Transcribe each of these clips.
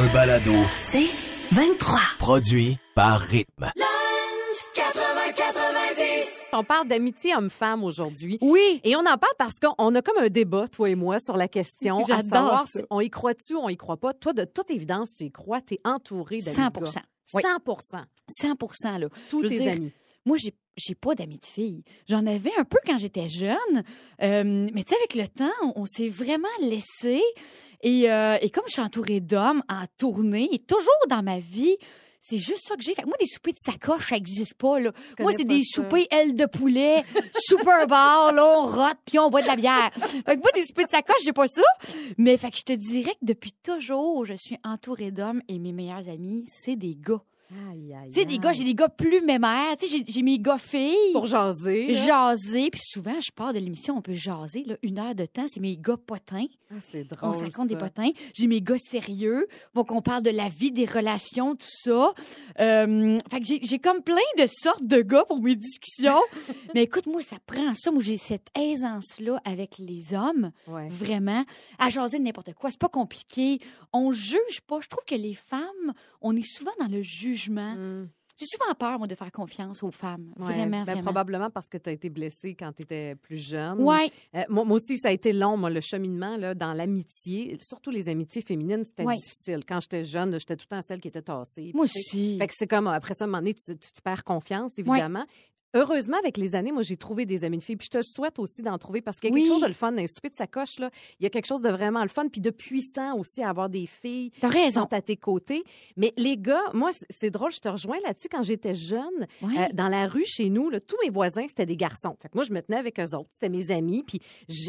Un balado C'est 23. produit par Rythme. On parle d'amitié homme-femme aujourd'hui. Oui. Et on en parle parce qu'on a comme un débat, toi et moi, sur la question. à J'adore savoir ça. si on y croit-tu ou on y croit pas. Toi, de toute évidence, tu y crois. Tu es entouré d'amis. 100 de gars. Oui. 100 100 là. Tous tes dire, amis. Moi, j'ai j'ai pas d'amis de filles. J'en avais un peu quand j'étais jeune, euh, mais tu sais, avec le temps, on, on s'est vraiment laissé. Et, euh, et comme je suis entourée d'hommes en tournée, et toujours dans ma vie, c'est juste ça que j'ai. Fait que moi, des soupers de sacoche, ça n'existe pas. Là. Moi, c'est des ça. soupers ailes de poulet, super bar, là, on rote, puis on boit de la bière. Fait que moi, des soupers de sacoche, j'ai pas ça. Mais fait que je te dirais que depuis toujours, je suis entourée d'hommes et mes meilleurs amis, c'est des gars. Aïe, aïe, Tu sais, des gars, j'ai des gars plus mémères. Tu sais, j'ai- j'ai mes gars filles. Pour jaser. là. jaser. Puis souvent, je pars de l'émission, on peut jaser, là, une heure de temps. C'est mes gars potins. Ah, c'est On se raconte des potins. J'ai mes gars sérieux. Donc, on parle de la vie, des relations, tout ça. Euh, fait que j'ai- j'ai comme plein de sortes de gars pour mes discussions. Mais écoute, moi, ça prend ça. Moi, j'ai cette aisance-là avec les hommes. Ouais. Vraiment. À jaser de n'importe quoi. C'est pas compliqué. On juge pas. Je trouve que les femmes, on est souvent dans le jugement. Mm. J'ai souvent peur, moi, de faire confiance aux femmes. Ouais. Vraiment, Ben, vraiment. Probablement parce que tu as été blessée quand tu étais plus jeune. Ouais. Euh, moi, moi aussi, ça a été long, moi, le cheminement là, dans l'amitié. Surtout les amitiés féminines, c'était Ouais. difficile. Quand j'étais jeune, j'étais tout le temps celle qui était tassée. Moi aussi. Fait que c'est comme, après ça, à un moment donné, tu, tu- tu perds confiance, évidemment. Heureusement, avec les années, moi, j'ai trouvé des amis de filles. Puis je te souhaite aussi d'en trouver parce qu'il y a Oui. quelque chose de le fun dans les soupers de sacoche, là. Il y a quelque chose de vraiment le fun. Puis de puissant aussi à avoir des filles qui sont à tes côtés. Mais les gars, moi, c'est drôle, je te rejoins là-dessus. Quand j'étais jeune, euh, dans la rue chez nous, là, tous mes voisins, c'était des garçons. Fait que moi, je me tenais avec eux autres. C'était mes amis. Puis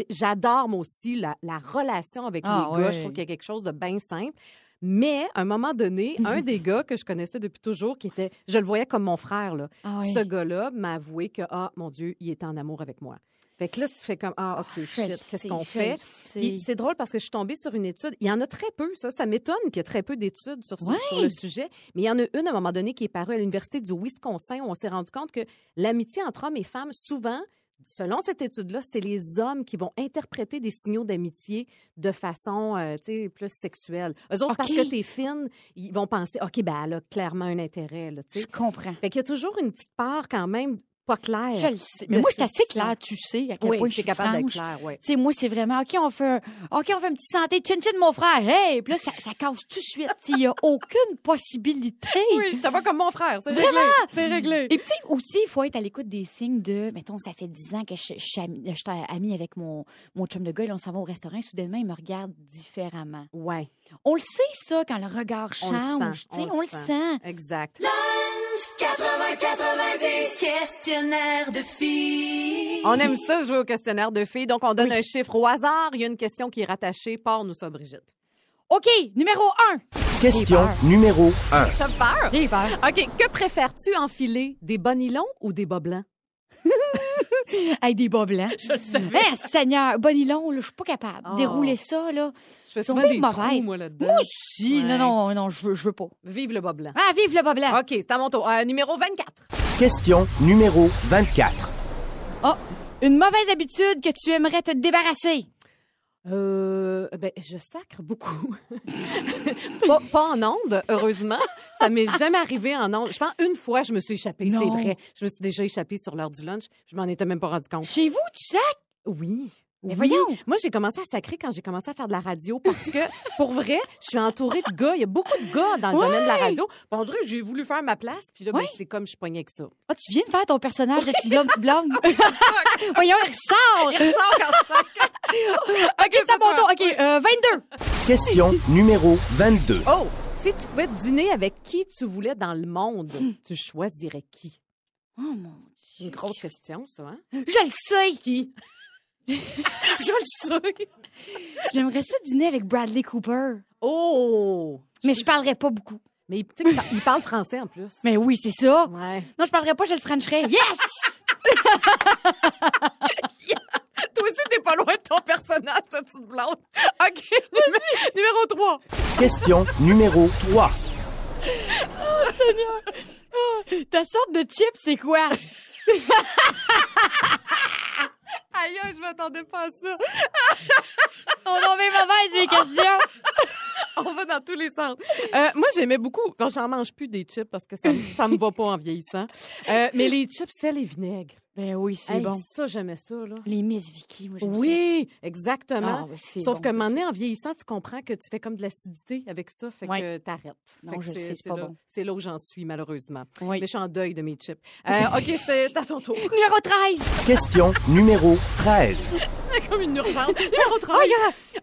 j'adore, moi aussi, la, la relation avec Ah, les gars. Je trouve qu'il y a quelque chose de bien simple. Mais, à un moment donné, un des gars que je connaissais depuis toujours, qui était, je le voyais comme mon frère, là. Ah oui. Ce gars-là m'a avoué que, ah, mon Dieu, il était en amour avec moi. Fait que là, tu fais comme, ah, OK, le shit, qu'est-ce qu'on fait? Puis c'est drôle parce que je suis tombée sur une étude. Il y en a très peu, ça. Ça m'étonne qu'il y ait très peu d'études sur, sur- Ouais. sur le sujet. Mais il y en a une à un moment donné qui est parue à l'Université du Wisconsin où on s'est rendu compte que l'amitié entre hommes et femmes, souvent, selon cette étude-là, c'est les hommes qui vont interpréter des signaux d'amitié de façon, euh, plus sexuelle. Eux autres, parce que t'es fine, ils vont penser, OK, ben, elle a clairement un intérêt, là, Je comprends. Fait qu'il y a toujours une petite part quand même pas claire. Je le sais. Mais de moi, je suis assez claire, tu sais, à quel Oui, point je suis capable d'être claire, oui. Tu sais, moi, c'est vraiment, OK, on fait un, OK, on fait un petit santé, chin chin, mon frère. Hey! Puis là, ça, ça casse tout de suite. Il n'y a aucune possibilité. Oui, je vois comme mon frère. C'est réglé. C'est réglé. Et puis, tu sais, aussi, il faut être à l'écoute des signes de, mettons, ça fait 10 ans que je, je suis amie, avec mon, mon chum de gars, et là, on s'en va au restaurant, soudainement, il me regarde différemment. Ouais. On le sait, ça, quand le regard On le change. sent, on on, le le sent. sent. Exact. 80-90. Questionnaire de filles. On aime ça jouer au questionnaire de filles. Donc, on donne Oui. un chiffre au hasard. Il y a une question qui est rattachée. Par nous ça, Brigitte. OK, numéro 1. Question numéro 1. T'as peur? J'ai peur. OK. Que préfères-tu enfiler? Des bas nylons ou des bas blancs? Avec des bas blancs. Je sais. Mais Seigneur, bonilon, là, je suis pas capable. Oh. Dérouler ça, là. Je fais souvent des mauvaises. trous, moi, là-dedans. Moi aussi. Ouais. Non, non, non, je veux, je veux pas. Vive le bas blanc. Ah, vive le bas blanc. OK, c'est à mon tour. Euh, numéro 24. Question numéro 24. Oh, une mauvaise habitude que tu aimerais te débarrasser. Euh, ben, je sacre beaucoup. pas, pas en onde, heureusement. Ça m'est jamais arrivé en onde. Je pense une fois, je me suis échappée, c'est vrai. Je me suis déjà échappée sur l'heure du lunch. Je m'en étais même pas rendu compte. Chez vous, tu sais? Oui. Mais Oui. voyons. Moi, j'ai commencé à sacrer quand j'ai commencé à faire de la radio parce que, pour vrai, je suis entourée de gars. Il y a beaucoup de gars dans le Ouais. domaine de la radio. On dirait que j'ai voulu faire ma place. Puis là, ben, Ouais. c'est comme je suis poignée avec ça. Ah, tu viens de faire ton personnage de petite blonde, petite blonde. Voyons, il ressort. Il ressort quand je sacre. OK, c'est à mon tour. OK, euh, 22. Question numéro 22. Oh! Si tu pouvais dîner avec qui tu voulais dans le monde, tu choisirais qui? Oh, mon Une grosse question, ça, hein? Je le sais. Qui? Je le sais. J'aimerais ça dîner avec Bradley Cooper. Oh! Mais je parlerais pas beaucoup. Mais tu sais il parle français en plus. Mais oui, c'est ça. Ouais. Non, je parlerais pas, je le frencherais. Yes! Toi aussi, t'es pas loin de ton personnage, ta petite blonde. OK, numé- numéro 3. Question numéro 3. Ta sorte de chip, c'est quoi? Aïe, je m'attendais pas à ça. On en met mauvaise, mes questions. On va dans tous les sens. Euh, moi, j'aimais beaucoup, quand j'en mange plus des chips parce que ça, me- ça me va pas en vieillissant. Euh, mais les chips, sel et vinaigre. Ben oui, c'est Hey, bon. Ça, j'aimais ça, là. Les Miss Vicky, moi, j'aime ça. Oui, exactement. Ah, c'est Sauf bon, moment sais. donné, en vieillissant, tu comprends que tu fais comme de l'acidité avec ça, fait Ouais. que t'arrêtes. Non, Fait que je sais, c'est pas là, bon. c'est là où j'en suis, malheureusement. Oui. Mais je suis en deuil de mes chips. Euh, OK, c'est à ton tour. Numéro 13. Question numéro 13. comme une urgente. Numéro 13.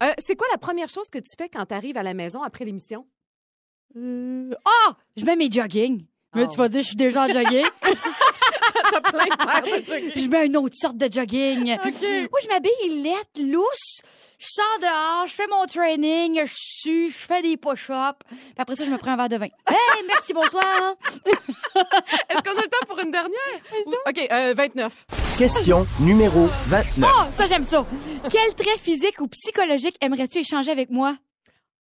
Euh, c'est quoi la première chose que tu fais quand tu arrives à la maison après l'émission? Euh, Ah! Je mets mes jogging. Mais Ah tu vas dire, je suis déjà en jogging. je mets une autre sorte de jogging. Moi, je m'habille lette, lousse. Je sors dehors, je fais mon training, je sue, je fais des push-ups. Puis après ça, je me prends un verre de vin. Hey, merci, bonsoir. Est-ce qu'on a le temps pour une dernière? OK, euh, 29. Question numéro 29. Oh, ça, j'aime ça. Quel trait physique ou psychologique aimerais-tu échanger avec moi?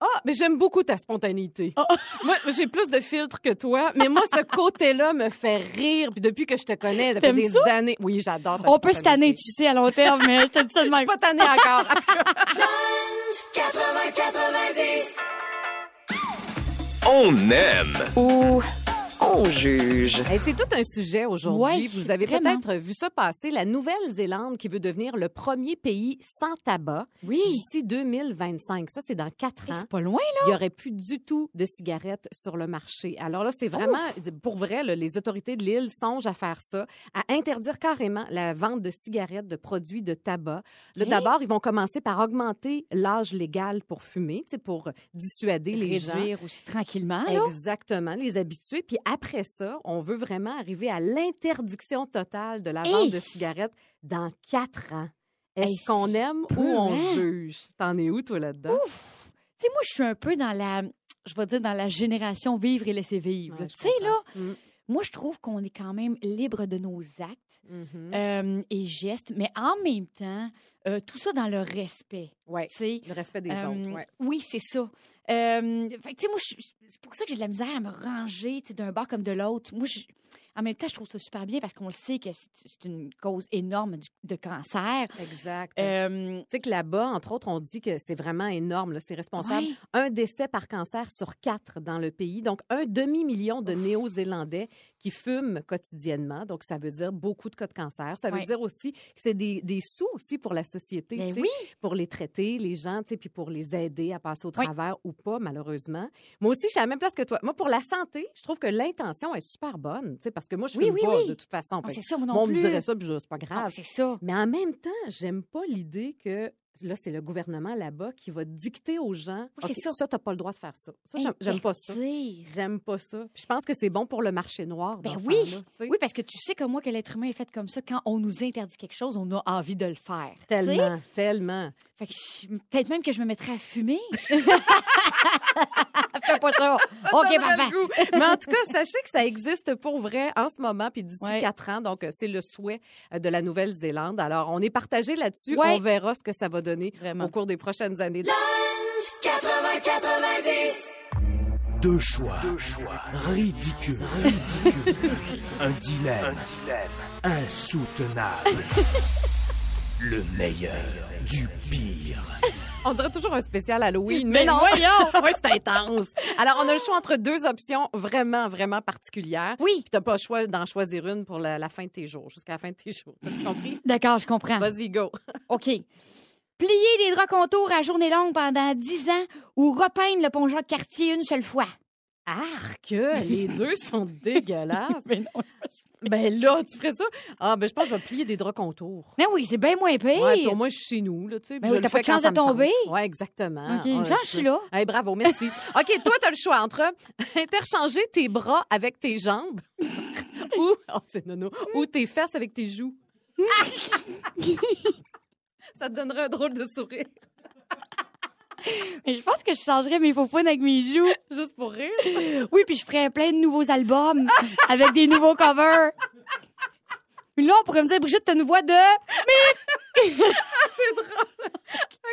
Ah, mais j'aime beaucoup ta spontanéité. Moi, j'ai plus de filtres que toi, mais moi, ce côté-là me fait rire. Puis depuis que je te connais, T'aimes des ça? années. Oui, j'adore ta On peut se tanner, tu sais, à long terme, mais je te dis ça de Je suis même. pas tannée encore. En tout cas, 80-90. On aime Ou on juge. Hey, c'est tout un sujet aujourd'hui. Ouais, Vous avez vraiment. peut-être vu ça passer. La Nouvelle-Zélande qui veut devenir le premier pays sans tabac Oui. d'ici 2025. Ça, c'est dans quatre ans. C'est pas loin, là. Il n'y aurait plus du tout de cigarettes sur le marché. Alors là, c'est vraiment, pour vrai, là, les autorités de l'île songent à faire ça, à interdire carrément la vente de cigarettes, de produits de tabac. Là, Ok. d'abord, ils vont commencer par augmenter l'âge légal pour fumer, pour dissuader les gens. Réduire aussi tranquillement, là. Exactement, les habitués. Puis après ça, on veut vraiment arriver à l'interdiction totale de la Hey! vente de cigarettes dans quatre ans. Est-ce Hey, qu'on aime peu, ou on hein? juge? T'en es où, toi, là-dedans? Tu sais, moi, je suis un peu dans la, je vais dire, dans la génération vivre et laisser vivre. Ouais, tu sais, là. Mm. moi, je trouve qu'on est quand même libre de nos actes Mhm. euh, et gestes, mais en même temps, euh, tout ça dans le respect. Ouais, Tu sais, le respect des Euh, autres. Ouais. Oui, c'est ça. Euh, fait moi, c'est pour ça que j'ai de la misère à me ranger d'un bord comme de l'autre. Moi, je- en même temps, je trouve ça super bien parce qu'on le sait que c'est une cause énorme du- de cancer. Exact. Euh, Tu sais que là-bas, entre autres, on dit que c'est vraiment énorme. C'est responsable. Un décès par cancer sur quatre dans le pays. Donc, un demi-million de Néo-Zélandais qui fument quotidiennement. Donc, ça veut dire beaucoup de cas de cancer. Ça veut dire aussi que c'est des, des sous aussi pour la société. Ben oui. Pour les traiter, les gens, puis pour les aider à passer au Oui. travers ou pas, malheureusement. Moi aussi, je suis à la même place que toi. Moi, pour la santé, je trouve que l'intention est super bonne. Parce que moi, je Oui, fume oui, pas oui. de toute façon. Ah, Fait c'est que ça, moi non moi, on me dirait ça, puis je- c'est pas Ah, grave. c'est ça. Mais en même temps, j'aime pas l'idée que là, c'est le gouvernement là-bas qui va dicter aux gens Oui, c'est OK, ça. t'as pas le droit de faire ça. Ça, j'aime- pas ça. J'aime pas ça. Puis je pense que c'est bon pour le marché noir. Ben oui. Oui, parce que tu sais comme moi que l'être humain est fait comme ça. Quand on nous interdit quelque chose, on a envie de le faire. Tellement, tellement. Fait que peut-être même que je me mettrais à fumer. Fais pas ça. OK, parfait. Mais en tout cas, sachez que ça existe pour vrai en ce moment, puis d'ici Ouais. quatre ans. Donc, euh, c'est le souhait euh, de la Nouvelle-Zélande. Alors, on est partagé là-dessus. Ouais. On verra ce que ça va donner Vraiment. au cours des prochaines années. 80-90. Deux choix. Ridicule. Un dilemme. Insoutenable. Le meilleur du pire. On dirait toujours un spécial Halloween, Mais mais, non. voyons! ouais, c'est intense. Alors, on a le choix entre deux options vraiment, vraiment particulières. Oui. Puis t'as pas le choix d'en choisir une pour la, la fin de tes jours, jusqu'à la fin de tes jours. T'as-tu compris? D'accord, je comprends. Vas-y, go. OK. Plier des draps contours à journée longue pendant 10 ans ou repeindre le pont Jacques Cartier une seule fois. Arc, les deux sont dégueulasses. Mais non, c'est pas. Ben là, tu ferais ça? Ah, ben je pense que je vais plier des draps contours. Non, oui, c'est bien moins pire. Ouais, au moins, je suis chez nous, là, tu sais. Ben oui, t'as pas de chance de tomber. Ouais, exactement. OK, Ouais, genre, je suis là. Hey, bravo, merci. OK, toi, tu as le choix entre interchanger tes bras avec tes jambes ou, oh, c'est nono, ou tes fesses avec tes joues. Ça te donnerait un drôle de sourire. Mais je pense que je changerais mes faux avec mes joues. Juste pour rire? Oui, puis je ferais plein de nouveaux albums avec des nouveaux covers. Puis là, on pourrait me dire, Brigitte, t'as une voix de... C'est drôle.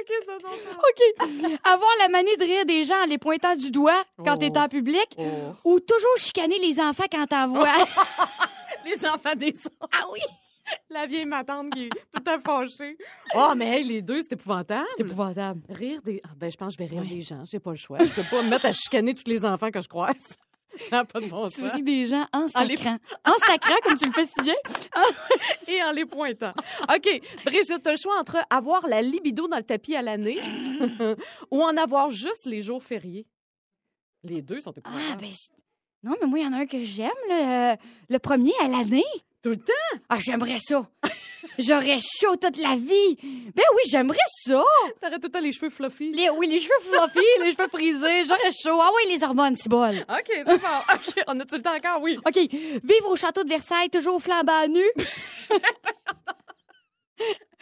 OK, ça. OK. Avoir la manie de rire des gens en les pointant du doigt quand t'es en public Oh. ou toujours chicaner les enfants quand t'en vois. Les enfants des autres. ah oui! La vieille matante qui est tout à fâchée. Oh, mais hey, les deux, c'est épouvantable. C'est épouvantable. Rire des. Ah, ben, je pense que je vais rire des gens. J'ai pas le choix. Je peux pas me mettre à chicaner tous les enfants que je croise. Ça n'a pas de bon Tu ris des gens en sacrant. En sacrant, comme tu le fais si bien. Et en les pointant. OK. Brigitte, t'as le choix entre avoir la libido dans le tapis à l'année ou en avoir juste les jours fériés. Les deux sont Ah, épouvantables. ben... c'est- Non, mais moi, il y en a un que j'aime, le, le premier à l'année. Tout le temps? Ah, j'aimerais ça. J'aurais chaud toute la vie. Ben oui, j'aimerais ça. T'aurais tout le temps les cheveux fluffy. Les, oui, les cheveux fluffy, les cheveux frisés, j'aurais chaud. Ah oui, les hormones, c'est bon. OK, c'est bon. OK, on a-tu le temps encore? Oui. OK. Vivre au château de Versailles, toujours flambant nu.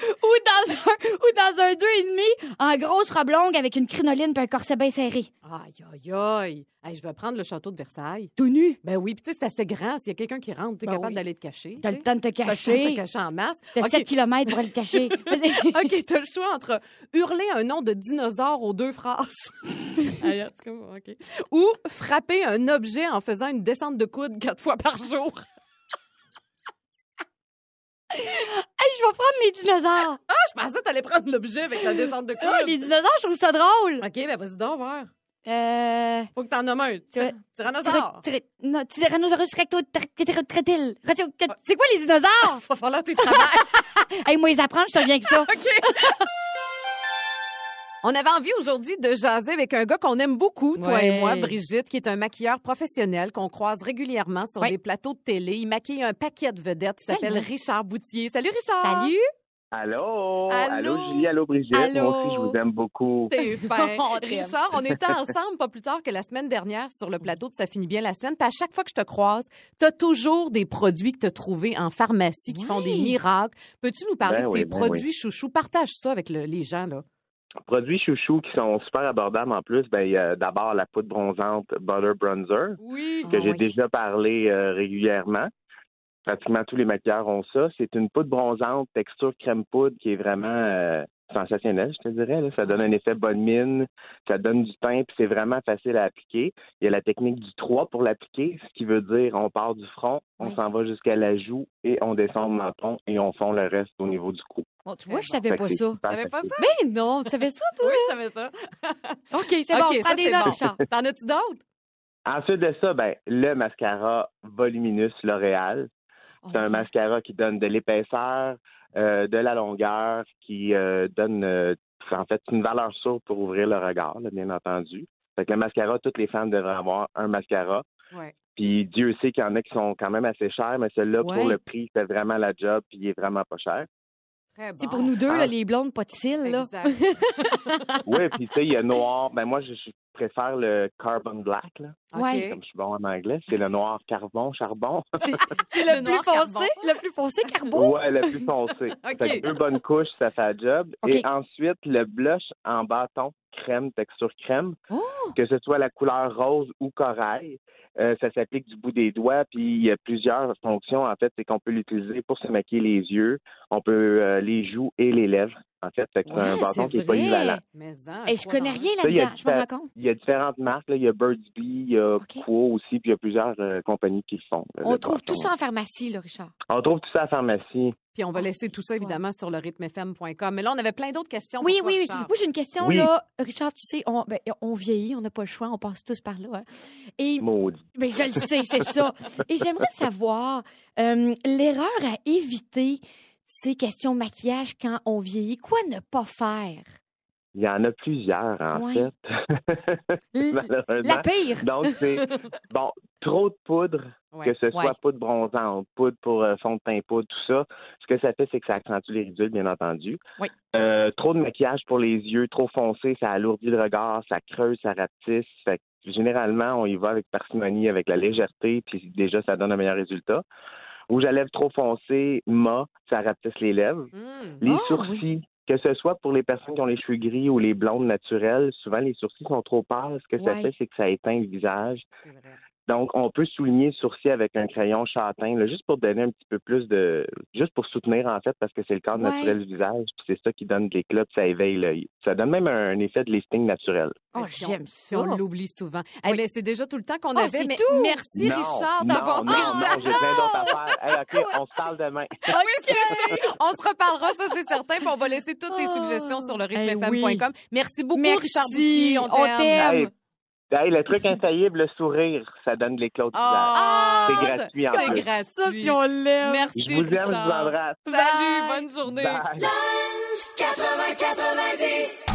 ou, dans un, ou dans un deux et demi, en grosse robe longue avec une crinoline et un corset bien serré. Aïe, aïe, aïe. Hey, je vais prendre le château de Versailles. Tout nu? Ben oui, puis tu sais, c'est assez grand. S'il y a quelqu'un qui rentre, t'es Ben capable oui. d'aller te cacher. T'as le temps de te T'as le temps de te cacher. cacher en masse. T'as OK, 7 km pour aller te cacher. OK, t'as le choix entre hurler un nom de dinosaure aux deux phrases. Ou frapper un objet en faisant une descente de coude quatre fois par jour. Hey, je vais prendre les dinosaures. Ah, je pensais que t'allais prendre l'objet avec la descente de coude. Ah, les dinosaures, je trouve ça drôle. OK, ben vas-y donc, voir. Euh... Faut que t'en nommes un. Tyra- Tyrannosaure. tyra- tyra- non, Tyrannosaurus recto tractile. C'est quoi les dinosaures? Va falloir tes travails. hey, moi, les apprendre, je te reviens avec ça. On avait envie aujourd'hui de jaser avec un gars qu'on aime beaucoup, toi Ouais. et moi, Brigitte, qui est un maquilleur professionnel qu'on croise régulièrement sur Ouais. des plateaux de télé. Il maquille un paquet de vedettes. Il s'appelle. Richard Boutier. Salut, Richard. Salut. Allô? Allô? Allô, Julie, allô, Brigitte? Allô? Moi aussi, je vous aime beaucoup. T'es fin. Richard, on était ensemble pas plus tard que la semaine dernière sur le plateau de Ça finit bien la semaine. Puis à chaque fois que je te croise, t'as toujours des produits que t'as trouvés en pharmacie qui font des Oui. miracles. Peux-tu nous parler Ben de oui, tes ben produits chouchous? Partage ça avec le- les gens, là. Produits chouchous qui sont super abordables en plus. Ben, il y a d'abord la poudre bronzante Butter Bronzer, Oui. que Ah j'ai oui. déjà parlé euh, régulièrement. Pratiquement tous les maquilleurs ont ça. C'est une poudre bronzante, texture crème poudre, qui est vraiment euh, sensationnelle, je te dirais. là. Ça donne un effet bonne mine, ça donne du teint, puis c'est vraiment facile à appliquer. Il y a la technique du 3 pour l'appliquer, ce qui veut dire on part du front, on Oui. s'en va jusqu'à la joue et on descend le menton et on fond le reste au niveau du cou. Bon, tu vois, je savais pas ça. Tu savais pas ça? Mais non, tu savais ça, toi? Oui, je savais ça. OK, c'est bon, prends ça, des notes. Richard. T'en as-tu d'autres? Ensuite de ça, ben, le mascara Voluminous L'Oréal. C'est un Ok. mascara qui donne de l'épaisseur, euh, de la longueur, qui euh, donne euh, en fait une valeur sûre pour ouvrir le regard, là, bien entendu. Fait que le mascara, toutes les femmes devraient avoir un mascara. Ouais. Puis Dieu sait qu'il y en a qui sont quand même assez chers, mais celui-là, Ouais. pour le prix, fait vraiment la job, puis il est vraiment pas cher. Très bon. C'est pour nous deux, là, les blondes, pas de cils, là. Exact. Oui, puis tu sais, il y a noir. Ben moi, je, je préfère le Carbon Black, là. Ouais. OK. Comme je suis bon en anglais, c'est le noir carbon, charbon. C'est Le le, plus foncé, le plus foncé carbone. Ouais, le plus foncé. OK. Fait que deux bonnes couches, ça fait le job. Et ensuite, le blush en bâton, crème, texture crème, Oh! que ce soit la couleur rose ou corail. euh, ça s'applique du bout des doigts, puis il y a plusieurs fonctions. En fait, c'est qu'on peut l'utiliser pour se maquiller les yeux, on peut euh, les joues et les lèvres. En fait, fait que c'est un Ouais, bâton qui est polyvalent. Mais en, Et je connais rien Ça, il y a là-dedans, je me rends compte. Il y a différentes marques. Là. Il y a Birds Bee, il y a OK. Quo aussi, puis il y a plusieurs euh, compagnies qui le font. là, On le trouve tout ça en pharmacie, là, Richard. On trouve tout ça la pharmacie. Puis on va Ah, laisser tout ça, évidemment, sur le rythmefm.com. Mais là, on avait plein d'autres questions. Oui, pour toi, oui, oui. Richard. Moi, j'ai une question, Oui. là. Richard, tu sais, on, ben, on vieillit, on n'a pas le choix, on passe tous par là. hein. Et Maudit. ben, je le sais, c'est ça. Et j'aimerais savoir euh, l'erreur à éviter ces questions maquillage quand on vieillit. Quoi ne pas faire? Il y en a plusieurs, en Ouais. fait. La pire. Donc, c'est bon, trop de poudre, Ouais. que ce soit Ouais. poudre bronzante, poudre pour euh, fond de teint poudre, tout ça. Ce que ça fait, c'est que ça accentue les ridules, bien entendu. Euh, trop de maquillage pour les yeux, trop foncé, ça alourdit le regard, ça creuse, ça rapetisse. Fait généralement, on y va avec parcimonie, avec la légèreté, puis déjà, ça donne un meilleur résultat. Rouge à lèvres trop foncé, mat, ça rapetisse les lèvres. Hum. Les Ah, sourcils, que ce soit pour les personnes qui ont les cheveux gris ou les blondes naturelles, souvent les sourcils sont trop pâles. Ce que ça fait, c'est que ça éteint le visage. Donc, on peut souligner le sourcil avec un crayon châtain, là, juste pour donner un petit peu plus de. Juste pour soutenir, en fait, parce que c'est le cadre Ouais. naturel du visage. Puis c'est ça qui donne de l'éclat, puis ça éveille l'œil. Ça donne même un, effet de lifting naturel. Oh, j'aime ça. on l'oublie souvent. Eh Oui. ben, c'est déjà tout le temps qu'on Oh, avait. Mais tout? merci, non, Richard, d'avoir non, pris non, le temps. j'ai plein d'autres affaires. Hey, OK, on se parle demain. On se reparlera, ça c'est certain. Puis on va laisser toutes tes Oh. suggestions sur le Eh rythmefm.com. Merci beaucoup, Merci, Richard Boutier. On on t'aime. Hey, le truc insaillible, le sourire, ça donne les Claude oh, C'est gratuit en C'est gratuit. Ça, on l'aime. Merci. Je vous aime, je vous embrasse. Salut, bonne journée. Bye. Lunch 80 90.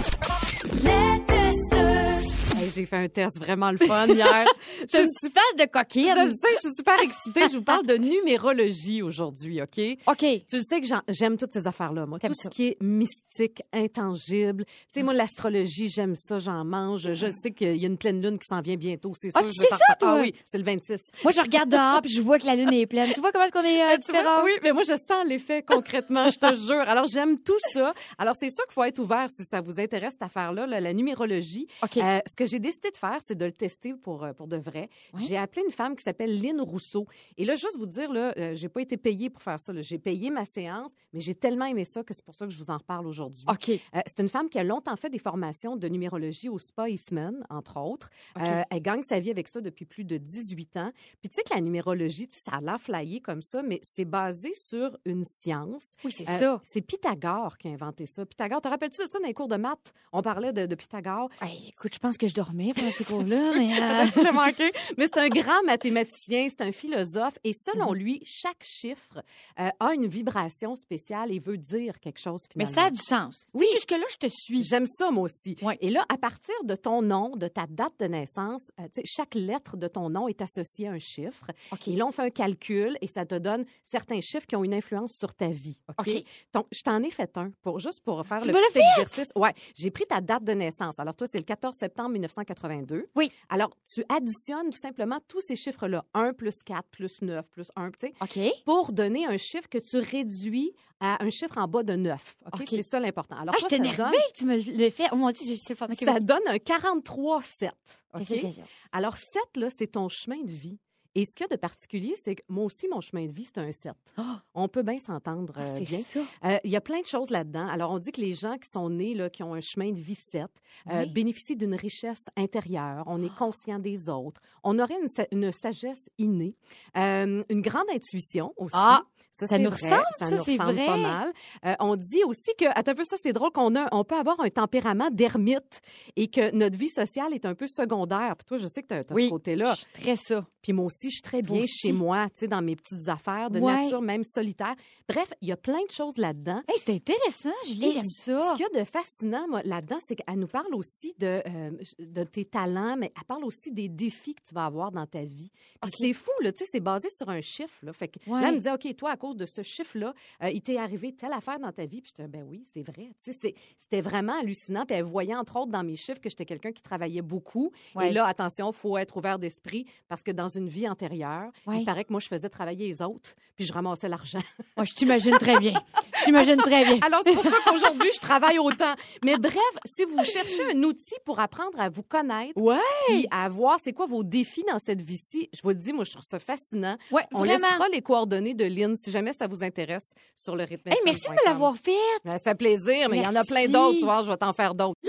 J'ai fait un test vraiment le fun hier. Je suis face de coquine. Je le sais, je suis super excitée. Je vous parle de numérologie aujourd'hui, OK? OK. Tu le sais que j'aime toutes ces affaires-là, moi. Tout ce qui est mystique, intangible. Tu sais, moi, l'astrologie, j'aime ça, j'en mange. Je sais qu'il y a une pleine lune qui s'en vient bientôt, c'est Ah, sûr. tu sais ça, faire- toi? Ah oui, c'est le 26. Moi, je regarde dehors puis je vois que la lune est pleine. Tu vois comment est-ce qu'on est euh, tu vois, différents? oui, mais moi, je sens l'effet concrètement, je te jure. Alors, j'aime tout ça. Alors, c'est sûr qu'il faut être ouvert si ça vous intéresse, cette affaire-là, là, la numérologie. OK. Euh, ce que j'ai décidé de faire, c'est de le tester pour, euh, pour de vrai. J'ai appelé une femme qui s'appelle Lynn Rousseau. Et là, juste vous dire, là, euh, j'ai pas été payée pour faire ça. J'ai payé ma séance, mais j'ai tellement aimé ça que c'est pour ça que je vous en reparle aujourd'hui. OK. Euh, c'est une femme qui a longtemps fait des formations de numérologie au Spa Eastman, entre autres. Euh, elle gagne sa vie avec ça depuis plus de 18 ans. Puis tu sais que la numérologie, ça a l'air flyé comme ça, mais c'est basé sur une science. Oui, c'est ça. C'est Pythagore qui a inventé ça. Pythagore, te rappelles-tu de ça dans les cours de maths? On parlait de, de Pythagore. Hey, écoute, je pense que je dormais pendant ces cours-là, mais... euh, manqué. Mais c'est un grand mathématicien, c'est un philosophe. Et selon Mhm. lui, chaque chiffre euh, a une vibration spéciale et veut dire quelque chose mais finalement. ça a du sens. Oui. Oui. Jusque-là, je te suis. J'aime ça, moi aussi. Ouais. Et là, à partir de ton nom, de ta date de naissance, euh, chaque lettre de ton nom est associée à un chiffre. OK. Et là, on fait un calcul et ça te donne certains chiffres qui ont une influence sur ta vie. OK? Donc, je t'en ai fait un, pour, juste pour faire Tu le petit exercice. Ouais, j'ai pris ta date de naissance. Alors, toi, c'est le 14 septembre 1982. Oui. Alors, tu additionnes tout simplement tous ces chiffres-là. 1 plus 4 plus 9 plus 1, tu sais, OK. pour donner un chiffre que tu réduis à un chiffre en bas de 9. OK? OK. C'est ça l'important. Alors, Ah, je toi, t'ai ça énervée donne- tu me le fais. Oh mon Dieu, fort. OK, ça donne un 43-7. OK? OK, c'est ça. Alors, 7, là, c'est ton chemin de vie. Et ce qu'il y a de particulier, c'est que moi aussi, mon chemin de vie, c'est un 7. Ah, On peut bien s'entendre ah, euh, c'est bien. Euh, Il y a plein de choses là-dedans. Alors, on dit que les gens qui sont nés, là, qui ont un chemin de vie 7, euh, Oui. bénéficient d'une richesse intérieure. On est conscient des autres. On aurait une, sa- une sagesse innée, euh, une grande intuition aussi. Ah, ça, nous vrai. ressemble, ça, ça, nous ressemble pas mal. Euh, on dit aussi que, attends un peu, ça, c'est drôle qu'on a, on peut avoir un tempérament d'ermite et que notre vie sociale est un peu secondaire. Puis toi, je sais que tu as, Oui. ce côté-là. Je suis très ça. Puis moi aussi, je suis très bien aussi. chez moi, tu sais, dans mes petites affaires de Ouais. nature, même solitaire. Bref, il y a plein de choses là-dedans. Hey, c'est intéressant, Julie, j'aime Ce ça. qu'il y a de fascinant là-dedans, c'est qu'elle nous parle aussi de, euh, de tes talents, mais elle parle aussi des défis que tu vas avoir dans ta vie. Puis Ok. c'est fou, là, tu sais, c'est basé sur un chiffre. Là. Fait que Ouais. là, elle me dit, OK, toi, à cause de ce chiffre-là, euh, il t'est arrivé telle affaire dans ta vie. Puis je dis, ben oui, c'est vrai. Tu sais, c'est- c'était vraiment hallucinant. Puis elle voyait, entre autres, dans mes chiffres, que j'étais quelqu'un qui travaillait beaucoup. Ouais. Et là, attention, faut être ouvert d'esprit parce que dans une vie antérieure, Ouais. il paraît que moi, je faisais travailler les autres, puis je ramassais l'argent. Moi, je t'imagine très bien. Je t'imagine très bien. Alors, c'est pour ça qu'aujourd'hui, je travaille autant. Mais bref, si vous cherchez un outil pour apprendre à vous connaître, Ouais. puis à voir c'est quoi vos défis dans cette vie-ci, je vous le dis, moi, je trouve ça fascinant. Ouais, On vraiment. laissera les coordonnées de Lynn si jamais ça vous intéresse sur le rythme. Hey, merci de me l'avoir fait. Ça fait plaisir, mais il y en a plein d'autres, tu vois, je vais t'en faire d'autres.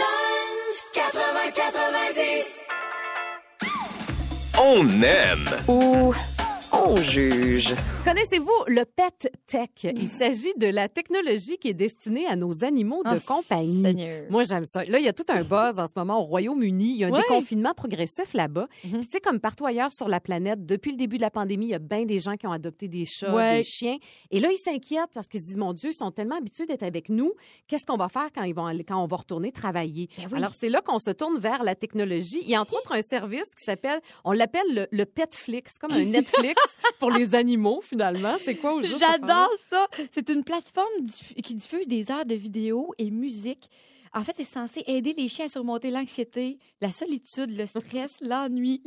80-90. On aime. Ou on juge. Connaissez-vous le pet tech? Il s'agit de la technologie qui est destinée à nos animaux de Oh, compagnie. Seigneur. Moi, j'aime ça. Là, il y a tout un buzz en ce moment au Royaume-Uni. Il y a un Ouais. déconfinement progressif là-bas. Mhm. Puis, tu sais, comme partout ailleurs sur la planète, depuis le début de la pandémie, il y a bien des gens qui ont adopté des chats, Ouais. des chiens. Et là, ils s'inquiètent parce qu'ils se disent, mon Dieu, ils sont tellement habitués d'être avec nous. Qu'est-ce qu'on va faire quand, ils vont quand on va retourner travailler? Ben oui. Alors, c'est là qu'on se tourne vers la technologie. Il y a entre autres un service qui s'appelle, on l'appelle le, le Petflix, comme un Netflix pour les animaux, finalement. C'est quoi au juste? J'adore ça. C'est une plateforme qui diffuse des heures de vidéos et musique En fait, c'est censé aider les chiens à surmonter l'anxiété, la solitude, le stress, l'ennui,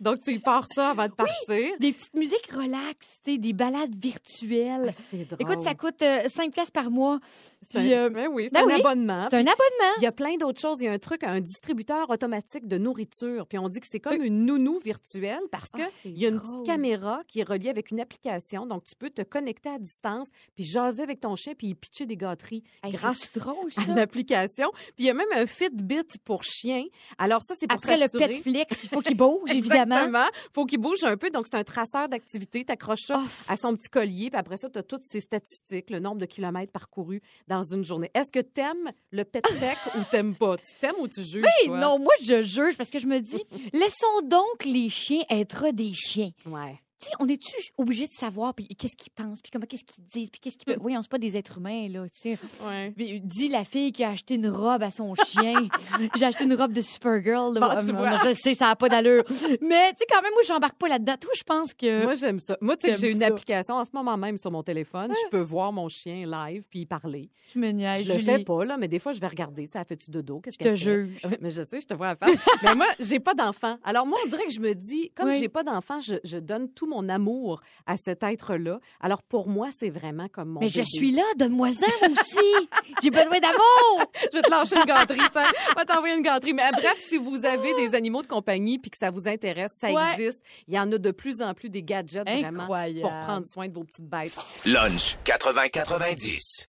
Donc, tu y pars ça avant de partir? des petites musiques relax, des balades virtuelles. Ah, c'est drôle. Écoute, ça coûte 5 pièces par mois. C'est Puis, un, euh, ben oui, c'est ben un oui, abonnement. C'est un abonnement. Il y a plein d'autres choses. Il y a un truc, un distributeur automatique de nourriture. Puis on dit que c'est comme une nounou virtuelle parce que c'est il y a une drôle. petite caméra qui est reliée avec une application. Donc, tu peux te connecter à distance puis jaser avec ton chien puis pitcher des gâteries Hey, grâce drôle, à ça. Puis il y a même un Fitbit pour chien. Alors ça, c'est pour Après le Petflix, il faut qu'il bouge, évidemment. Exactement. Faut qu'il bouge un peu. Donc, c'est un traceur d'activité. Tu accroches ça Oh. à son petit collier. Puis après ça, tu as toutes ses statistiques, le nombre de kilomètres parcourus dans une journée. Est-ce que t'aimes le pet tech ou t'aimes pas? Tu t'aimes ou tu juges? Toi? non, moi, je juge parce que je me dis, laissons donc les chiens être des chiens. Ouais. Sais, on est-tu obligé de savoir puis qu'est-ce qu'ils pensent, puis comment qu'est-ce qu'ils disent, puis qu'est-ce qu'ils... Oui, on n'est pas des êtres humains, là, tu sais. Ouais. Puis, la fille qui a acheté une robe à son chien. J'ai acheté une robe de Supergirl. Bon, tu Moi, vois. je sais, ça n'a pas d'allure. Mais, tu sais, quand même, moi, j'embarque pas là-dedans. Toi, je pense que... Moi, j'aime ça. Moi, tu sais j'ai une ça. application en ce moment même sur mon téléphone. Je peux voir mon chien live puis y parler. tu me niaises, Je le Julie. fais pas, là, mais des fois, je vais regarder. Ça fait-tu dodo? Qu'est-ce Je te juge. Mais je sais, je te vois à faire. mais moi, j'ai pas d'enfant. Alors, moi, on dirait que je me dis, comme Oui. j'ai pas d'enfant, je, je donne tout mon amour à cet être-là. Alors, pour moi, c'est vraiment comme mon Mais je suis là, donne-moi-en aussi. J'ai besoin d'amour. Je vais te lâcher une gâterie, ça. Je vais t'envoyer une gâterie. Mais bref, si vous avez des animaux de compagnie puis que ça vous intéresse, ça Ouais. existe. Il y en a de plus en plus des gadgets vraiment Incroyable. pour prendre soin de vos petites bêtes. Lunch 80-90.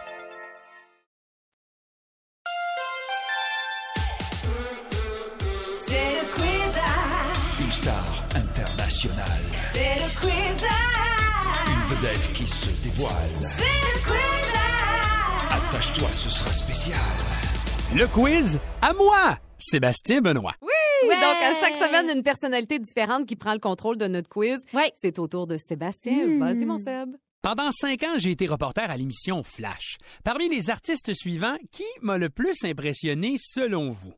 Internationale. c'est le quiz Une vedette qui se dévoile. c'est le quiz à. Attache-toi, ce sera spécial. Le quiz à moi, Sébastien Benoît. Oui! Donc, à chaque semaine, une personnalité différente qui prend le contrôle de notre quiz. Ouais. C'est au tour de Sébastien. Mm. Vas-y, mon Seb. Pendant cinq ans, j'ai été reporter à l'émission Flash. Parmi les artistes suivants, qui m'a le plus impressionné selon vous?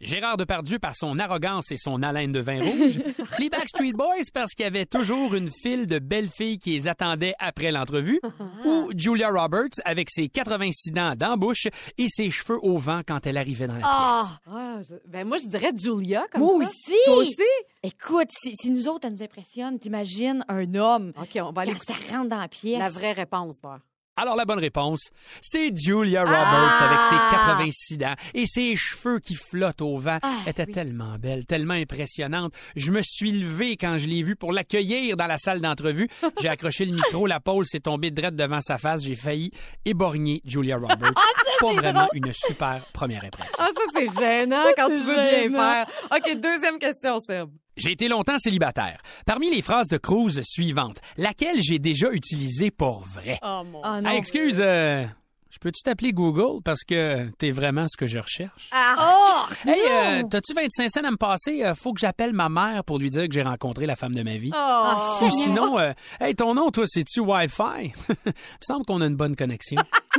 Gérard Depardieu par son arrogance et son haleine de vin rouge. les Backstreet Boys parce qu'il y avait toujours une file de belles filles qui les attendaient après l'entrevue. Ou Julia Roberts avec ses 86 dents d'embouche et ses cheveux au vent quand elle arrivait dans la pièce. Ah, Ah, je- ben moi, je dirais Julia comme moi ça. aussi. Toi aussi? Écoute, si, si nous autres, ça nous impressionne, t'imagines un homme OK, on va aller quand ça rentre dans la pièce. la vraie réponse. voir. Alors, la bonne réponse, c'est Julia Roberts avec ses Ah! 86 dents et ses cheveux qui flottent au vent. Ah, Elle était oui. tellement belle, tellement impressionnante. Je me suis levé quand je l'ai vue pour l'accueillir dans la salle d'entrevue. J'ai accroché le micro, la pôle s'est tombée drette devant sa face. J'ai failli éborgner Julia Roberts. Pas vraiment une super première impression. Ah, ça, c'est gênant quand tu veux bien faire. OK, deuxième question, Seb. J'ai été longtemps célibataire. Parmi les phrases de Cruz suivantes, laquelle j'ai déjà utilisée pour vrai? Oh, mon Ah non. Ah, excuse, euh, je peux-tu t'appeler Google parce que t'es vraiment ce que je recherche? Oh! Hey, euh, non! t'as-tu 25 cents à me passer? Euh, faut que j'appelle ma mère pour lui dire que j'ai rencontré la femme de ma vie. Oh. Ah, Ou sinon, euh, hey, ton nom, toi, c'est-tu Wi-Fi? Il me semble qu'on a une bonne connexion.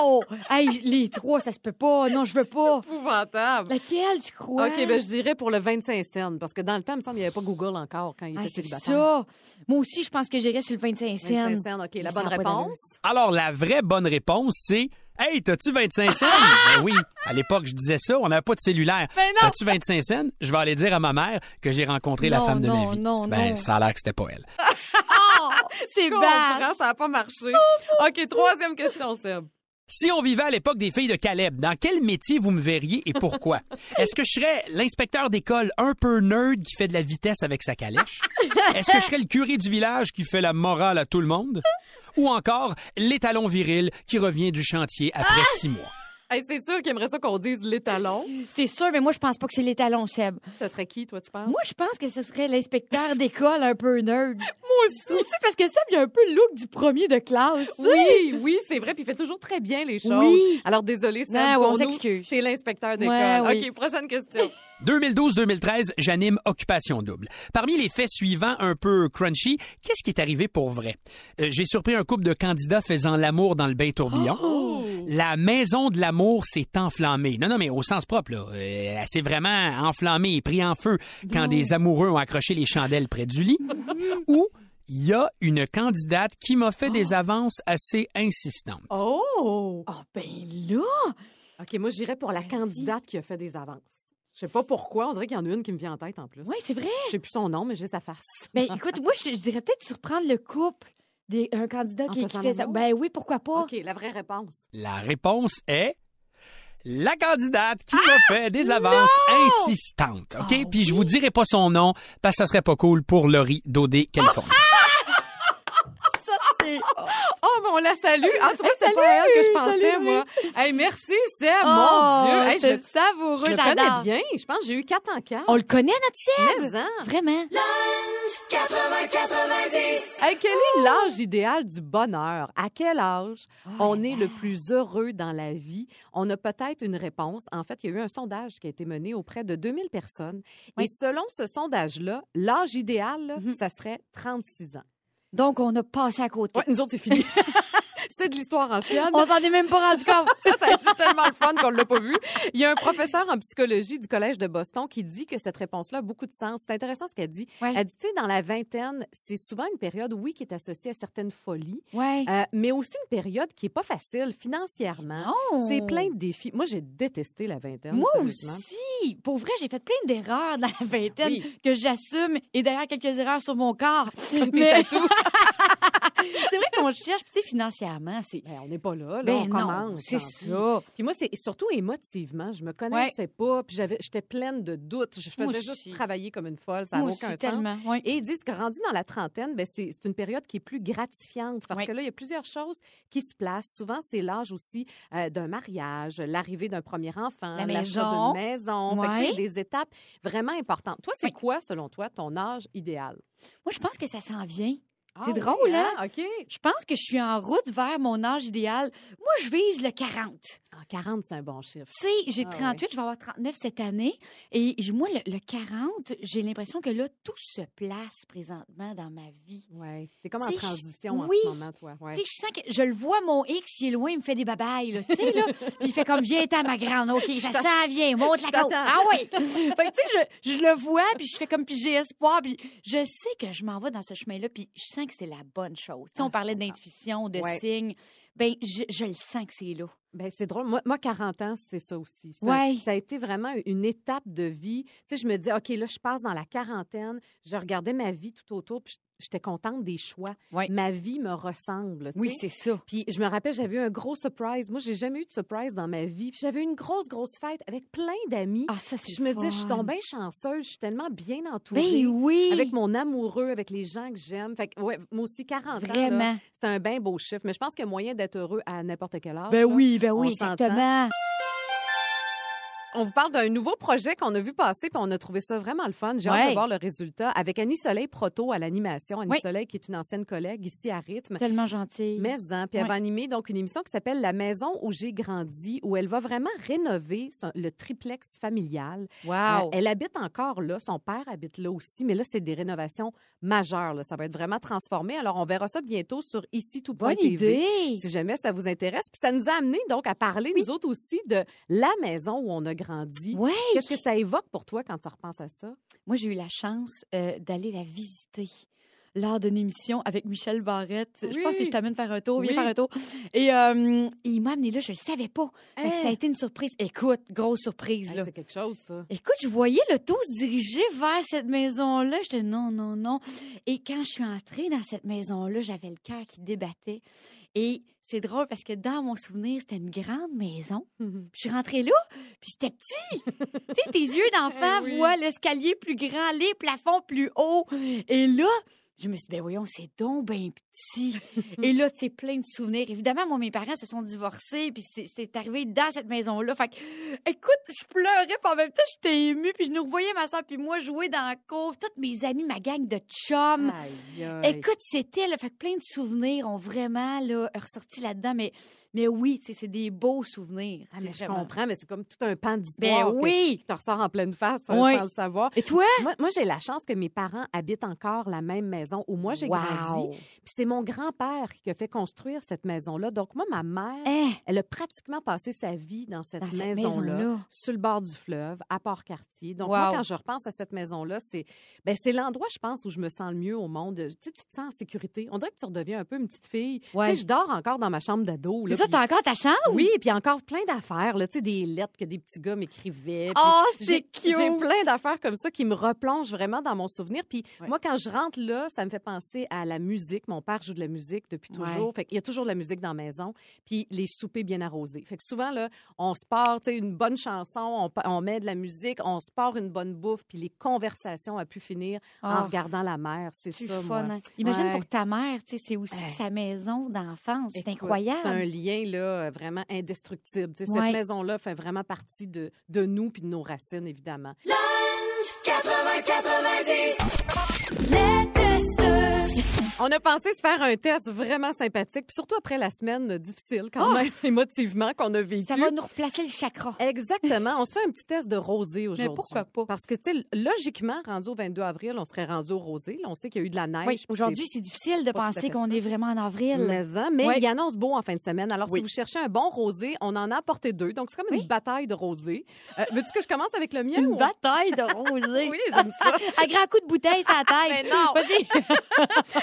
Oh! Hey, les trois, ça se peut pas. Non, je veux pas. épouvantable. Laquelle, tu crois? OK, ben je dirais pour le 25 cents, parce que dans le temps, il me semble qu'il n'y avait pas Google encore quand il Ah, était c'est célibataire. ça. Moi aussi, je pense que j'irais sur le 25 cents. 25 cents, OK. La bonne réponse? Alors, la vraie bonne réponse, c'est Hey, t'as-tu 25 cents? ben oui, à l'époque, je disais ça, on n'avait pas de cellulaire. Ben non! T'as-tu 25 cents? Je vais aller dire à ma mère que j'ai rencontré la Non, femme de non, ma vie. non, ben, non. ça a l'air que c'était pas elle. Oh! C'est basse. ça n'a pas marché. OK, troisième question, Seb. Si on vivait à l'époque des filles de Caleb, dans quel métier vous me verriez et pourquoi? Est-ce que je serais l'inspecteur d'école un peu nerd qui fait de la vitesse avec sa calèche? Est-ce que je serais le curé du village qui fait la morale à tout le monde? Ou encore l'étalon viril qui revient du chantier après six mois? Hey, c'est sûr qu'il aimerait ça qu'on dise l'étalon. C'est sûr, mais moi, je pense pas que c'est les talons, Seb. Ça serait qui, toi, tu penses? Moi, je pense que ce serait l'inspecteur d'école un peu nerd. Moi aussi. Tu sais, parce que Seb, il a un peu le look du premier de classe. tu. Oui, oui, c'est vrai. Puis il fait toujours très bien les choses. Oui. Alors, désolé, Sam, Non, pour on nous, s'excuse. C'est l'inspecteur d'école. Ouais, oui. OK, prochaine question. 2012-2013, j'anime Occupation Double. Parmi les faits suivants un peu crunchy, qu'est-ce qui est arrivé pour vrai? Euh, J'ai surpris un couple de candidats faisant l'amour dans le bain tourbillon. Oh! La maison de l'amour s'est enflammée. Non, non, mais au sens propre, là. Euh, elle s'est vraiment enflammée et pris en feu quand des amoureux ont accroché les chandelles près du lit. Ou il y a une candidate qui m'a fait des avances assez insistantes. Oh! Oh, ben là! OK, moi, j'irais pour la candidate qui a fait des avances. Je sais pas pourquoi, on dirait qu'il y en a une qui me vient en tête en plus. Oui, c'est vrai. Je sais plus son nom, mais j'ai sa face. Ben, écoute, moi, je, je dirais peut-être surprendre le couple d'un candidat En qui, fait ça. Ben oui, pourquoi pas? OK, la vraie réponse. La réponse est la candidate qui m'a fait des avances insistantes. OK? Puis je vous dirai pas son nom parce que ça serait pas cool pour Laurie Daudet, Californie. Ça, c'est. Oh, mais on la salue. En tout cas, c'est pas à elle que je pensais, salut. moi. Hey, merci, Seb. Oh, Mon Dieu. Hey, je, c'est le- savoureux, je le connais bien. Je pense que j'ai eu 4 en 4. On le connaît, notre Seb? Hein. Vraiment? Hey, quel est l'âge idéal du bonheur? À quel âge Oh on là est le plus heureux dans la vie? On a peut-être une réponse. En fait, il y a eu un sondage qui a été mené auprès de 2000 personnes. Oui. Et selon ce sondage-là, l'âge idéal, là, Mhm. ça serait 36 ans. Donc, on a passé à côté. Ouais, nous autres, c'est fini. c'est de l'histoire ancienne. On s'en est même pas rendu compte. ça a été tellement le fun qu'on l'a pas vu. Il y a un professeur en psychologie du Collège de Boston qui dit que cette réponse-là a beaucoup de sens. C'est intéressant ce qu'elle dit. Ouais. Elle dit, tu sais, dans la vingtaine, c'est souvent une période, oui, qui est associée à certaines folies, Ouais. euh, mais aussi une période qui est pas facile financièrement. Non. C'est plein de défis. Moi, j'ai détesté la vingtaine. Moi aussi. Pour vrai, j'ai fait plein d'erreurs dans la vingtaine Oui. que j'assume et d'ailleurs quelques erreurs sur mon corps. Comme Mais- qu'on cherche, puis financièrement, c'est. Ben, on n'est pas là, là. Ben on non, commence. c'est ça. Puis moi, c'est surtout émotivement. Je me connaissais pas, puis j'avais, j'étais pleine de doutes. Je Moi faisais juste aussi. travailler comme une folle. Ça n'a aucun aussi, sens. tellement. Ouais. Et ils disent que rendu dans la trentaine, ben c'est c'est une période qui est plus gratifiante parce que là, il y a plusieurs choses qui se placent. Souvent, c'est l'âge aussi euh, d'un mariage, l'arrivée d'un premier enfant, La l'achat d'une maison. Fait que, des étapes vraiment importantes. Toi, c'est quoi, selon toi, ton âge idéal? Moi, je pense que ça s'en vient. C'est Ah drôle, oui, hein? OK. Je pense que je suis en route vers mon âge idéal. Moi, je vise le 40. Ah, 40, c'est un bon chiffre. Tu sais, j'ai Ah 38, je vais avoir 39 cette année. Et moi, le, le 40, j'ai l'impression que là, tout se place présentement dans ma vie. Ouais. T'es comme en Tu sais, je- transition en oui. ce moment, toi. Ouais. Tu sais, je sens que je le vois, mon X, il est loin, il me fait des babayes. Tu sais, là. Il fait comme, viens, t'à ma grande. OK, ça s'en vient, monte Je la côte. Ah oui! fait tu sais, je, je le vois, puis je fais comme, puis j'ai espoir, puis je sais que je m'en vais dans ce chemin-là, puis je sens que c'est la bonne chose. Tu sais, Ah, on parlait d'intuition, de Ouais. signes. Ben, je, je le sens que c'est là. Ben, c'est drôle. Moi, moi, 40 ans, c'est ça aussi. Ça, Ouais. ça a été vraiment une étape de vie. Tu sais, je me dis, OK, là, je passe dans la quarantaine. Je regardais ma vie tout autour, puis j'étais contente des choix. Ouais. Ma vie me ressemble. Oui, c'est ça. Puis je me rappelle, j'avais eu un gros surprise. Moi, j'ai jamais eu de surprise dans ma vie. Puis j'avais eu une grosse, grosse fête avec plein d'amis. Ah, ça, c'est je me disais, je suis tombée chanceuse. Je suis tellement bien entourée. Ben oui! Avec mon amoureux, avec les gens que j'aime. Fait que, ouais, moi aussi, 40 ans, là, Vraiment. c'est un bien beau chiffre. Mais je pense qu'il y a moyen d'être heureux à n'importe quel âge. Ben là. oui, ben oui, exactement. On vous parle d'un nouveau projet qu'on a vu passer, puis on a trouvé ça vraiment le fun. J'ai hâte Ouais. de voir le résultat avec Annie Soleil Proto à l'animation. Annie Oui. Soleil, qui est une ancienne collègue ici à Rythme. Tellement gentil. Mais hein, puis elle Ouais. va animer donc une émission qui s'appelle La maison où j'ai grandi, où elle va vraiment rénover son- le triplex familial. Wow! Euh, elle habite encore là, son père habite là aussi, mais là c'est des rénovations majeures. là. Ça va être vraiment transformé. Alors on verra ça bientôt sur ici tout Bonne idée! si jamais ça vous intéresse. Puis ça nous a amené donc à parler, nous autres aussi, de la maison où on a grandi. Ouais! Qu'est-ce que ça évoque pour toi quand tu repenses à ça? Moi, j'ai eu la chance euh, d'aller la visiter lors d'une émission avec Michel Barrette. Je Oui. pense que je t'amène faire un tour, viens Oui. faire un tour. Et euh, il m'a amené là, je le savais pas. Hein? ça a été une surprise. Écoute, grosse surprise, Hey, là. c'est quelque chose, ça. Écoute, je voyais l'auto se diriger vers cette maison-là. J'étais non, non, non. Et quand je suis entrée dans cette maison-là, j'avais le cœur qui débattait. Et c'est drôle parce que dans mon souvenir, c'était une grande maison. Puis je suis rentrée là, puis c'était petit. tu sais, tes yeux d'enfant Eh oui. voient l'escalier plus grand, les plafonds plus hauts. Et là, je me suis dit, ben voyons, c'est donc bien petit. Et là, tu sais, plein de souvenirs. Évidemment, moi, mes parents se sont divorcés, puis c'est- c'était arrivé dans cette maison-là. Fait que, écoute, je pleurais, puis en même temps, j'étais émue, puis je nous revoyais, ma soeur, puis moi, jouer dans la cour. Toutes mes amis, ma gang de chums. Aïe, aïe. Écoute, c'était, là, fait que plein de souvenirs ont vraiment, là, ressorti là-dedans. Mais, mais oui, tu sais, c'est des beaux souvenirs. Ah, mais je comprends, mais c'est comme tout un pan d'histoire Ben oui. qui te ressort en pleine face sans, Oui. sans le savoir. Et toi? Moi, moi, j'ai la chance que mes parents habitent encore la même maison où moi j'ai Wow. grandi. Puis c'est mon grand-père qui a fait construire cette maison-là. Donc moi, ma mère, Hein? elle a pratiquement passé sa vie dans cette maison-là, maison-là. sur le bord du fleuve, à Port-Cartier. Donc moi, quand je repense à cette maison-là, c'est ben, c'est l'endroit, je pense, où je me sens le mieux au monde. Tu sais, tu te sens en sécurité. On dirait que tu redeviens un peu une petite fille. Tu Ouais. sais, je dors encore dans ma chambre d'ado. C'est ça, t'as encore ta chambre? oui, puis encore plein d'affaires, tu sais, des lettres que des petits gars m'écrivaient. Oh, c'est cute! J'ai plein d'affaires comme ça qui me replongent vraiment dans mon souvenir. Puis Ouais. moi, quand je rentre là, ça me fait penser à la musique. Mon père joue de la musique depuis Ouais. toujours. Fait qu'il y a toujours de la musique dans la maison. Puis les soupers bien arrosés. Fait que souvent, là, on se part, tu sais, une bonne chanson, on, met de la musique, on se part une bonne bouffe, puis les conversations a pu finir en Ah. regardant la mer. C'est ça, fun. moi. hein? Imagine Ouais. pour ta mère, tu sais, c'est aussi Ouais. sa maison d'enfance. C'est incroyable. C'est un lien là, euh, vraiment indestructible. Ouais. Cette maison-là fait vraiment partie de, de nous puis de nos racines, évidemment. Les testeuses. On a pensé se faire un test vraiment sympathique, puis surtout après la semaine difficile, quand même, émotivement, qu'on a vécu. Ah! Ça va nous replacer le chakra. Exactement. On se fait un petit test de rosé aujourd'hui. pourquoi pas? Parce que, tu sais, logiquement, rendu au 22 avril, on serait rendu au rosé. Là, on sait qu'il y a eu de la neige. Oui, aujourd'hui, c'est difficile de penser qu'on est vraiment en avril. Mais, hein, mais il annonce beau en fin de semaine. Alors, Oui. si vous cherchez un bon rosé, on en a apporté deux. Donc, c'est comme une bataille de rosé. Euh, Veux-tu que je commence avec le mien? Une ou- bataille de rosé. Oui, j'aime ça. À grand coup de bouteille, ça tête. Mais non. Vas-y.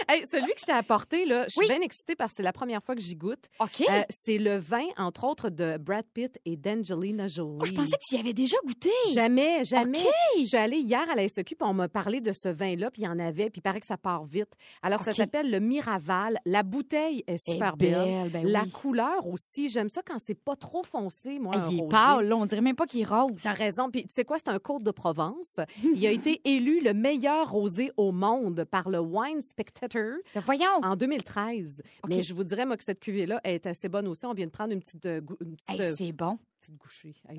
Hey, celui que je t'ai apporté, là, je suis Oui. bien excitée parce que c'est la première fois que j'y goûte. OK. Euh, c'est le vin, entre autres, de Brad Pitt et d'Angelina Jolie. Oh, je pensais que tu y avais déjà goûté. Jamais, jamais. OK. Je suis allée hier à la SEQ, puis on m'a parlé de ce vin-là, puis il y en avait, puis il paraît que ça part vite. Alors, ça s'appelle le Miraval. La bouteille est Elle est super belle. belle, ben La oui. couleur aussi, j'aime ça quand c'est pas trop foncé, moi, il est pâle, là. On dirait même pas qu'il est rose. T'as raison. Puis tu sais quoi, c'est un Côte de Provence. Il a été élu le meilleur rosé au monde par le Wine Spectator Ben, Voyons. en 2013. OK. Mais je vous dirais, moi, que cette cuvée-là est assez bonne aussi. On vient de prendre une petite, euh, gou- une petite, Hey, euh, c'est bon. Petite gouchée. Hey,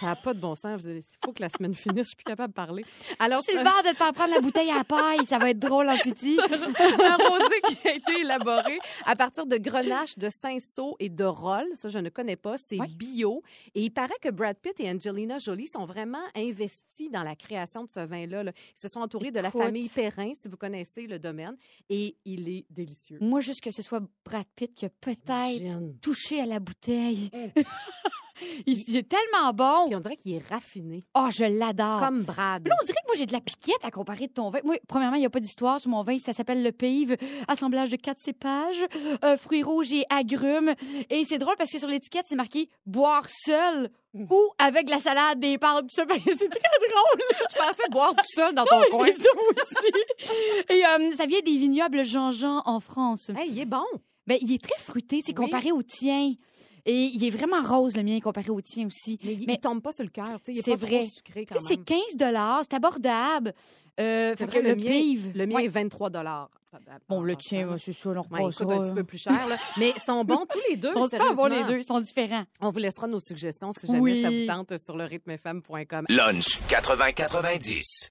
ça n'a pas de bon sens. Il faut que la semaine finisse. Je suis plus capable de parler. Alors, C'est le bar de te faire prendre la bouteille à la paille. Ça va être drôle en titi? un rosé qui a été élaboré à partir de grenache de cinceau et de roll. Ça, je ne connais pas. C'est bio. Et il paraît que Brad Pitt et Angelina Jolie sont vraiment investis dans la création de ce vin-là. là. Ils se sont entourés de la famille Perrin, si vous connaissez le domaine. Et il est délicieux. Moi, juste que ce soit Brad Pitt qui a peut-être touché à la bouteille. Mm. il, il est tellement bon. Puis on dirait qu'il est raffiné. Oh, je l'adore. Comme Brad. Là, on dirait que moi, j'ai de la piquette à comparer de ton vin. Moi, premièrement, il n'y a pas d'histoire sur mon vin. Ça s'appelle le Pive, assemblage de quatre cépages, euh, fruits rouges et agrumes. Et c'est drôle parce que sur l'étiquette, c'est marqué boire seul ou avec la salade des pâtes. Ben, c'est très drôle. Je pensais boire tout seul dans ton coin. Ça aussi. Et euh, ça vient des vignobles Jean-Jean en France. Hey, il est bon. Ben, il est très fruité, c'est Oui. comparé au tien. Et il est vraiment rose, le mien, comparé au tien aussi. Mais il Mais- ne tombe pas sur le cœur. C'est vrai. c'est 15 c'est abordable. Euh, C'est fait vrai, que le, le mien, pive. le mien Ouais. est 23 Bon, le tien, c'est ça, on Ouais, repasse ça, un petit peu plus cher, là. Mais ils sont bons tous les deux. Ils sont bons, les deux. Ils sont différents. On vous laissera nos suggestions si jamais Oui. ça vous tente sur le rythmefm.com. Lunch 80-90.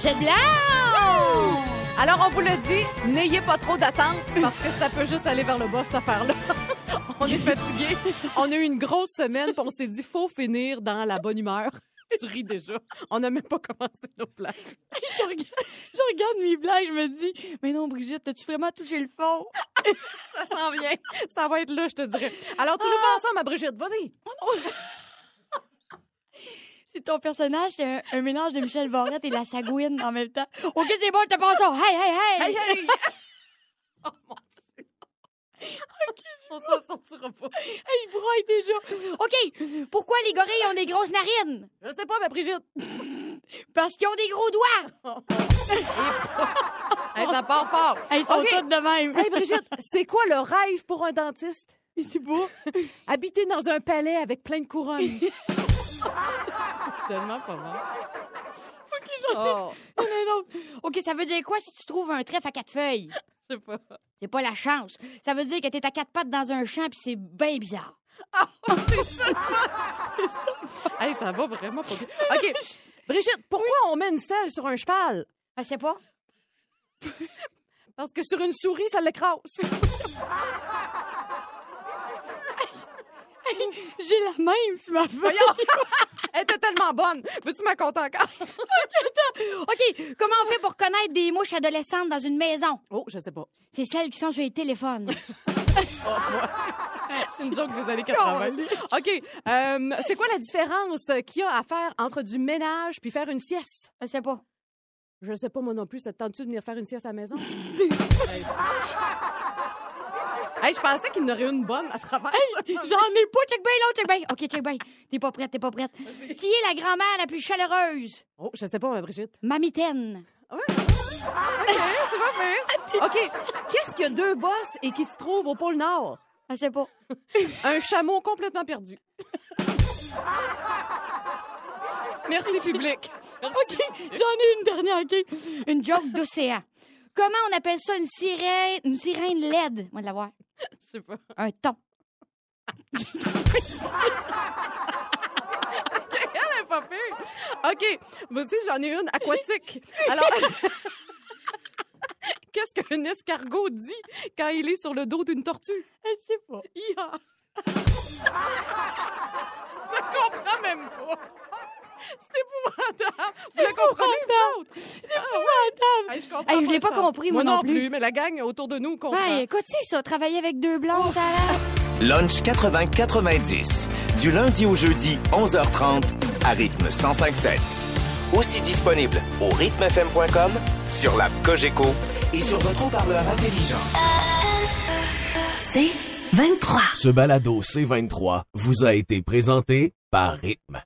C'est blanc! Alors, on vous le dit, n'ayez pas trop d'attente parce que ça peut juste aller vers le bas, cette affaire-là. on est fatigué. On a eu une grosse semaine, puis on s'est dit, faut finir dans la bonne humeur. Tu ris déjà. On n'a même pas commencé nos plans. je, regarde, je regarde mes blagues, je me dis, mais non, Brigitte, as-tu vraiment touché le fond? Ça s'en vient. Ça va être là, je te dirais. Alors, tu nous penses ça, ma Brigitte. Vas-y. Si ton personnage, c'est un, un mélange de Michel Barrette et la Sagouine en même temps. OK, c'est bon, je te passe ça. Hey, hey, hey! Hey, hey! oh mon Dieu. OK, on s'en sortira pas. Hey, je broille déjà. OK, pourquoi les gorilles ont des grosses narines? Je sais pas, mais Brigitte. Parce qu'ils ont des gros doigts. Hey, ça part fort. Hey, ils sont OK. toutes de même. Hey, Brigitte, c'est quoi le rêve pour un dentiste? Sais pas. Habiter dans un palais avec plein de couronnes. C'est tellement pas mal. OK, j'en ai... Oh, un autre. OK, ça veut dire quoi si tu trouves un trèfle à quatre feuilles? je sais pas. C'est pas la chance. Ça veut dire que t'es à quatre pattes dans un champ puis c'est bien bizarre. c'est ça. C'est ça. Hey, ça va vraiment pas bien. OK. Brigitte, pourquoi on met une selle sur un cheval? Je sais pas. Parce que sur une souris, ça l'écrase. J'ai la même sur ma feuille. Voyons. Elle était tellement bonne. Veux-tu m'en compter encore? OK, comment on fait pour connaître des mouches adolescentes dans une maison? Oh, je sais pas. C'est celles qui sont sur les téléphones. C'est une joke des années 80. OK. euh, c'est quoi la différence qu'il y a à faire entre du ménage puis faire une sieste? Je sais pas. Je sais pas, moi non plus. Ça te tente-tu de venir faire une sieste à la maison? Hey, je pensais qu'il y en aurait une bonne à travers. J'en ai pas. Check bien l'autre, check bien. OK, check bien. T'es pas prête, t'es pas prête. Qui est la grand-mère la plus chaleureuse? Oh, je sais pas, ma Brigitte. Mamitaine. OK, c'est pas fait. OK. Qu'est-ce qu'il y a deux bosses et qui se trouve au pôle Nord? Je sais pas. Un chameau complètement perdu. Merci, public. OK, j'en ai une dernière, OK? Une joke d'océan. Comment on appelle ça une sirène, une sirène LED? Moi, de la voir. Je sais pas. Un thon. Elle est pas pire. OK. Moi aussi, j'en ai une aquatique. Alors, qu'est-ce qu'un escargot dit quand il est sur le dos d'une tortue? Je sais pas. Ia. Je comprends même pas. C'est épouvantable. Vous le comprenez, vous autres? C'est épouvantable. Hey, je comprends Hey, je l'ai pas ça. compris, moi non plus. mais la gang autour de nous comprend. Ben, écoute, c'est ça, travailler avec deux blondes, ça. Lunch 80-90. Du lundi au jeudi, 11h30, à rythme 105.7. Aussi disponible au rythmefm.com, sur l'app Cogeco et sur votre haut-parleur intelligent. C'est 23. Ce balado C23 vous a été présenté par Rythme.